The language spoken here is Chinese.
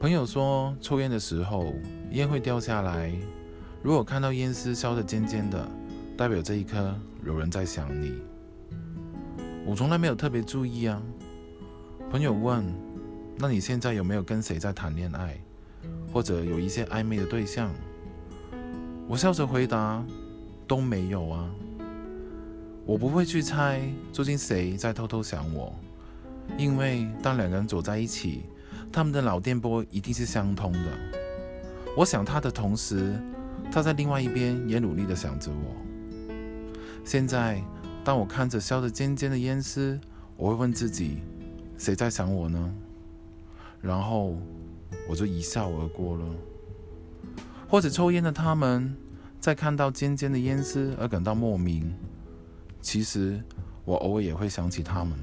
朋友说，抽烟的时候烟会掉下来。如果看到烟丝烧得尖尖的，代表这一刻有人在想你。我从来没有特别注意啊。朋友问：“那你现在有没有跟谁在谈恋爱，或者有一些暧昧的对象？”我笑着回答：“都没有啊。”我不会去猜究竟谁在偷偷想我，因为当两个人走在一起。他们的脑电波一定是相通的。我想他的同时，他在另外一边也努力的想着我。现在，当我看着烧得尖尖的烟丝，我会问自己：谁在想我呢？然后我就一笑而过了。或者抽烟的他们，在看到尖尖的烟丝而感到莫名。其实，我偶尔也会想起他们。